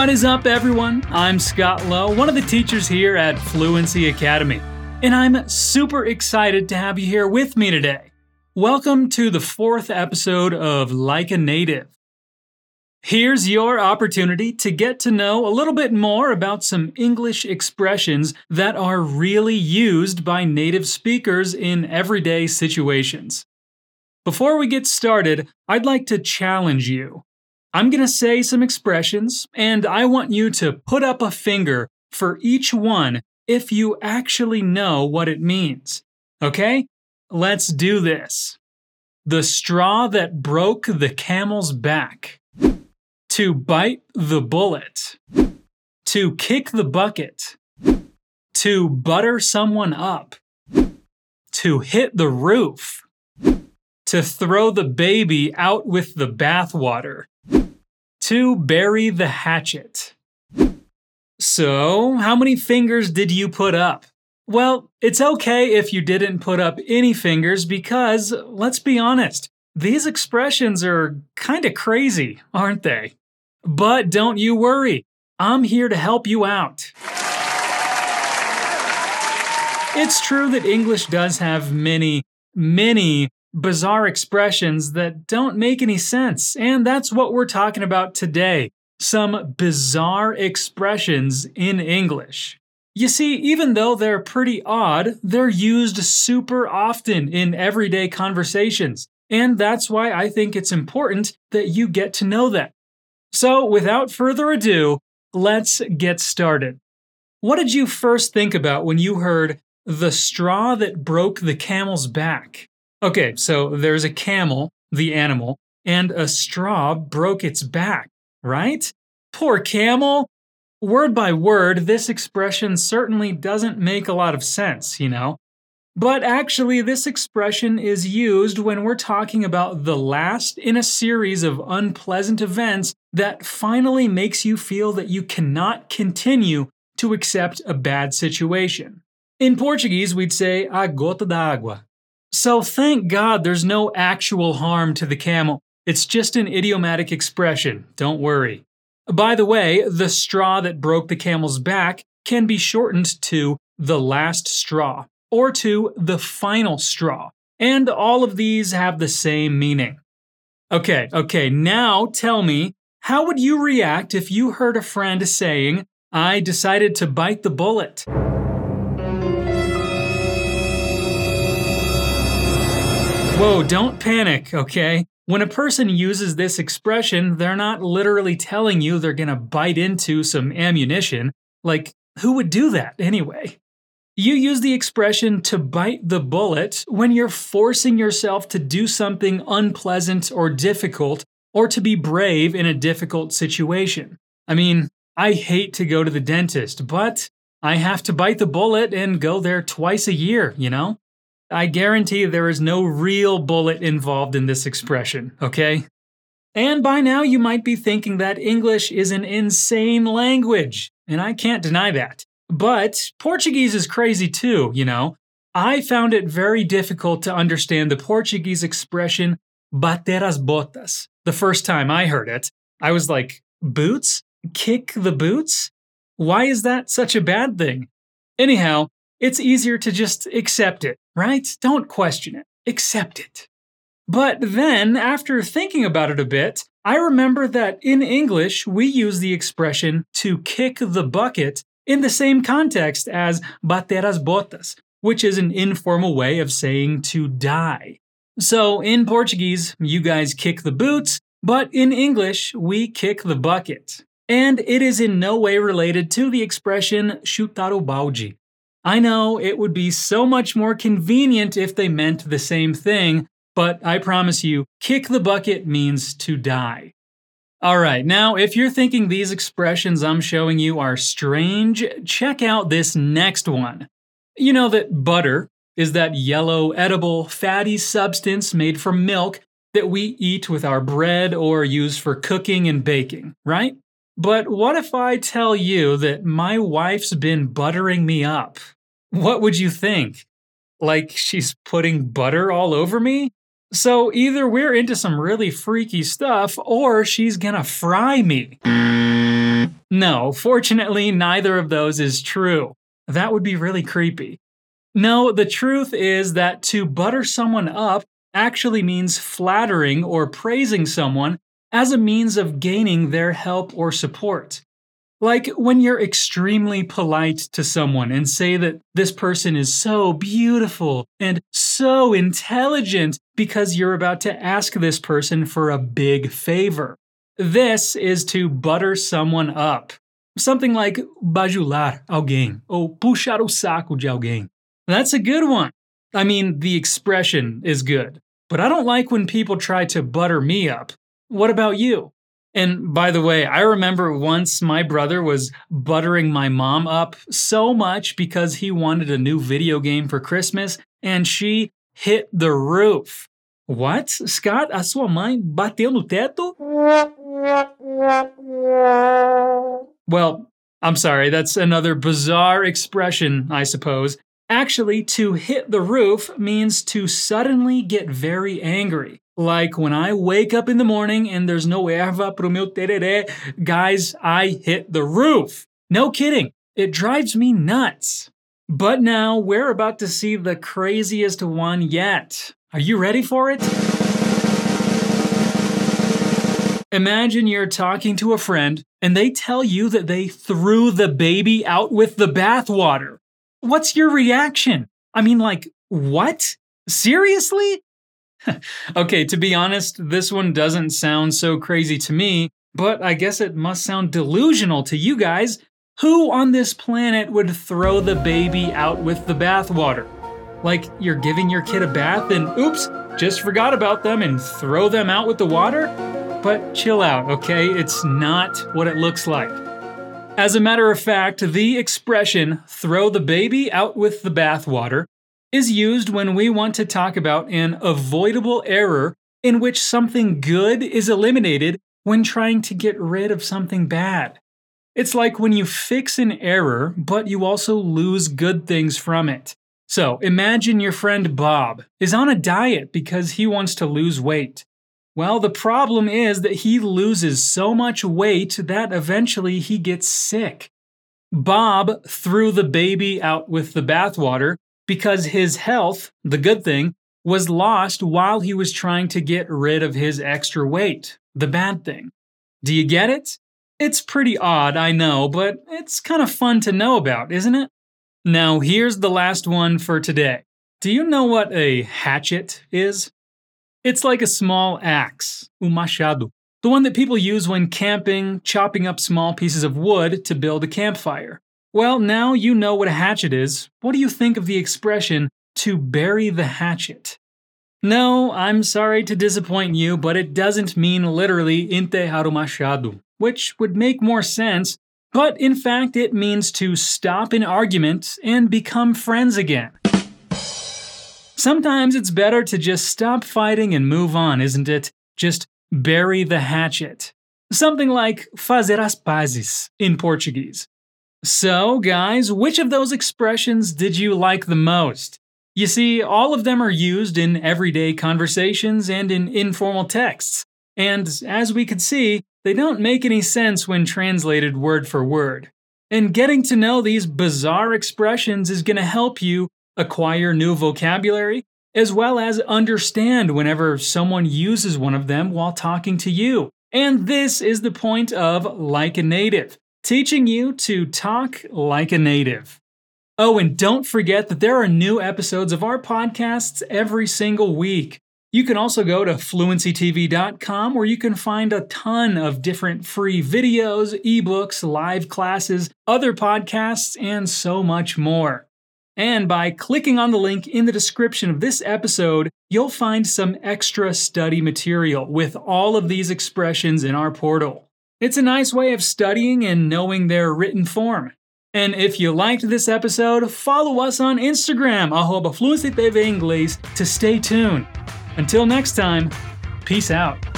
What is up, everyone? I'm Scott Lowe, one of the teachers here at Fluency Academy, and I'm super excited to have you here with me today. Welcome to the fourth episode of Like a Native. Here's your opportunity to get to know a little bit more about some English expressions that are really used by native speakers in everyday situations. Before we get started, I'd like to challenge you. I'm going to say some expressions, and I want you to put up a finger for each one if you actually know what it means. Okay? Let's do this. The straw that broke the camel's back. To bite the bullet. To kick the bucket. To butter someone up. To hit the roof. To throw the baby out with the bathwater to bury the hatchet. So, how many fingers did you put up? Well, it's okay if you didn't put up any fingers because, let's be honest, these expressions are kinda crazy, aren't they? But don't you worry, I'm here to help you out. It's true that English does have many, many bizarre expressions that don't make any sense. And that's what we're talking about today some bizarre expressions in English. You see, even though they're pretty odd, they're used super often in everyday conversations. And that's why I think it's important that you get to know them. So, without further ado, let's get started. What did you first think about when you heard the straw that broke the camel's back? Okay, so there's a camel, the animal, and a straw broke its back, right? Poor camel! Word by word, this expression certainly doesn't make a lot of sense, you know? But actually, this expression is used when we're talking about the last in a series of unpleasant events that finally makes you feel that you cannot continue to accept a bad situation. In Portuguese, we'd say a gota d'água, so thank God there's no actual harm to the camel. It's just an idiomatic expression, don't worry. By the way, the straw that broke the camel's back can be shortened to the last straw or to the final straw, and all of these have the same meaning. Okay, okay, now tell me, how would you react if you heard a friend saying, I decided to bite the bullet? Whoa, don't panic, okay? When a person uses this expression, they're not literally telling you they're gonna bite into some ammunition. Like, who would do that anyway? You use the expression to bite the bullet when you're forcing yourself to do something unpleasant or difficult, or to be brave in a difficult situation. I mean, I hate to go to the dentist, but I have to bite the bullet and go there twice a year, you know? I guarantee there is no real bullet involved in this expression, okay? And by now you might be thinking that English is an insane language, and I can't deny that. But Portuguese is crazy too, you know? I found it very difficult to understand the Portuguese expression bater as botas. The first time I heard it, I was like, boots? Kick the boots? Why is that such a bad thing? Anyhow, it's easier to just accept it, right? Don't question it, accept it. But then, after thinking about it a bit, I remember that in English we use the expression to kick the bucket in the same context as bater as botas, which is an informal way of saying to die. So in Portuguese, you guys kick the boots, but in English, we kick the bucket. And it is in no way related to the expression chutar o balde, I know it would be so much more convenient if they meant the same thing, but I promise you, kick the bucket means to die. Alright, now if you're thinking these expressions I'm showing you are strange, check out this next one. You know that butter is that yellow, edible, fatty substance made from milk that we eat with our bread or use for cooking and baking, right? But what if I tell you that my wife's been buttering me up? What would you think? Like she's putting butter all over me? So either we're into some really freaky stuff or she's gonna fry me. no, fortunately, neither of those is true. That would be really creepy. No, the truth is that to butter someone up actually means flattering or praising someone as a means of gaining their help or support. Like when you're extremely polite to someone and say that this person is so beautiful and so intelligent because you're about to ask this person for a big favor. This is to butter someone up. Something like bajular alguém ou puxar o saco de alguém. That's a good one. I mean, the expression is good, but I don't like when people try to butter me up. What about you? And by the way, I remember once my brother was buttering my mom up so much because he wanted a new video game for Christmas and she hit the roof. What? Scott, a sua mãe bateu no teto? Well, I'm sorry, that's another bizarre expression, I suppose. Actually, to hit the roof means to suddenly get very angry. Like when I wake up in the morning and there's no erva pro meu tereré, guys, I hit the roof. No kidding. It drives me nuts. But now we're about to see the craziest one yet. Are you ready for it? Imagine you're talking to a friend and they tell you that they threw the baby out with the bathwater. What's your reaction? I mean, like, what? Seriously? okay, to be honest, this one doesn't sound so crazy to me, but I guess it must sound delusional to you guys. Who on this planet would throw the baby out with the bathwater? Like you're giving your kid a bath and oops, just forgot about them and throw them out with the water? But chill out, okay? It's not what it looks like. As a matter of fact, the expression throw the baby out with the bathwater is used when we want to talk about an avoidable error in which something good is eliminated when trying to get rid of something bad. It's like when you fix an error, but you also lose good things from it. So imagine your friend Bob is on a diet because he wants to lose weight. Well, the problem is that he loses so much weight that eventually he gets sick. Bob threw the baby out with the bathwater because his health, the good thing, was lost while he was trying to get rid of his extra weight, the bad thing. Do you get it? It's pretty odd, I know, but it's kind of fun to know about, isn't it? Now, here's the last one for today. Do you know what a hatchet is? It's like a small axe, um the one that people use when camping, chopping up small pieces of wood to build a campfire. Well, now you know what a hatchet is. What do you think of the expression to bury the hatchet? No, I'm sorry to disappoint you, but it doesn't mean literally o machado, which would make more sense, but in fact it means to stop an argument and become friends again. Sometimes it's better to just stop fighting and move on, isn't it? Just bury the hatchet. Something like fazer as pazes in Portuguese. So, guys, which of those expressions did you like the most? You see, all of them are used in everyday conversations and in informal texts. And as we could see, they don't make any sense when translated word for word. And getting to know these bizarre expressions is going to help you acquire new vocabulary, as well as understand whenever someone uses one of them while talking to you. And this is the point of Like a Native teaching you to talk like a native. Oh, and don't forget that there are new episodes of our podcasts every single week. You can also go to fluencytv.com where you can find a ton of different free videos, ebooks, live classes, other podcasts, and so much more. And by clicking on the link in the description of this episode, you'll find some extra study material with all of these expressions in our portal. It's a nice way of studying and knowing their written form. And if you liked this episode, follow us on Instagram, arroba Fluency TV to stay tuned. Until next time, peace out.